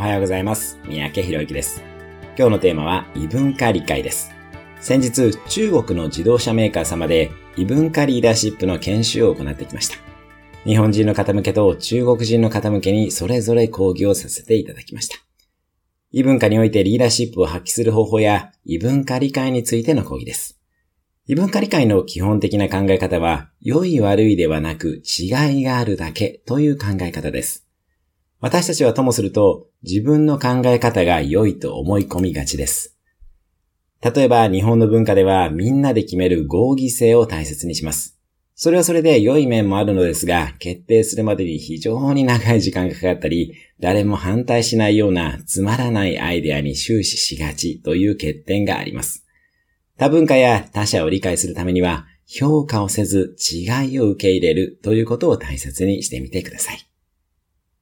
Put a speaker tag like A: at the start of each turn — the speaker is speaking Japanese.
A: おはようございます。三宅博之です。今日のテーマは異文化理解です。先日、中国の自動車メーカー様で異文化リーダーシップの研修を行ってきました。日本人の方向けと中国人の方向けにそれぞれ講義をさせていただきました。異文化においてリーダーシップを発揮する方法や異文化理解についての講義です。異文化理解の基本的な考え方は、良い悪いではなく違いがあるだけという考え方です。私たちはともすると、自分の考え方が良いと思い込みがちです。例えば、日本の文化ではみんなで決める合議制を大切にします。それはそれで良い面もあるのですが、決定するまでに非常に長い時間がかかったり、誰も反対しないようなつまらないアイデアに終始しがちという欠点があります。多文化や他者を理解するためには、評価をせず違いを受け入れるということを大切にしてみてください。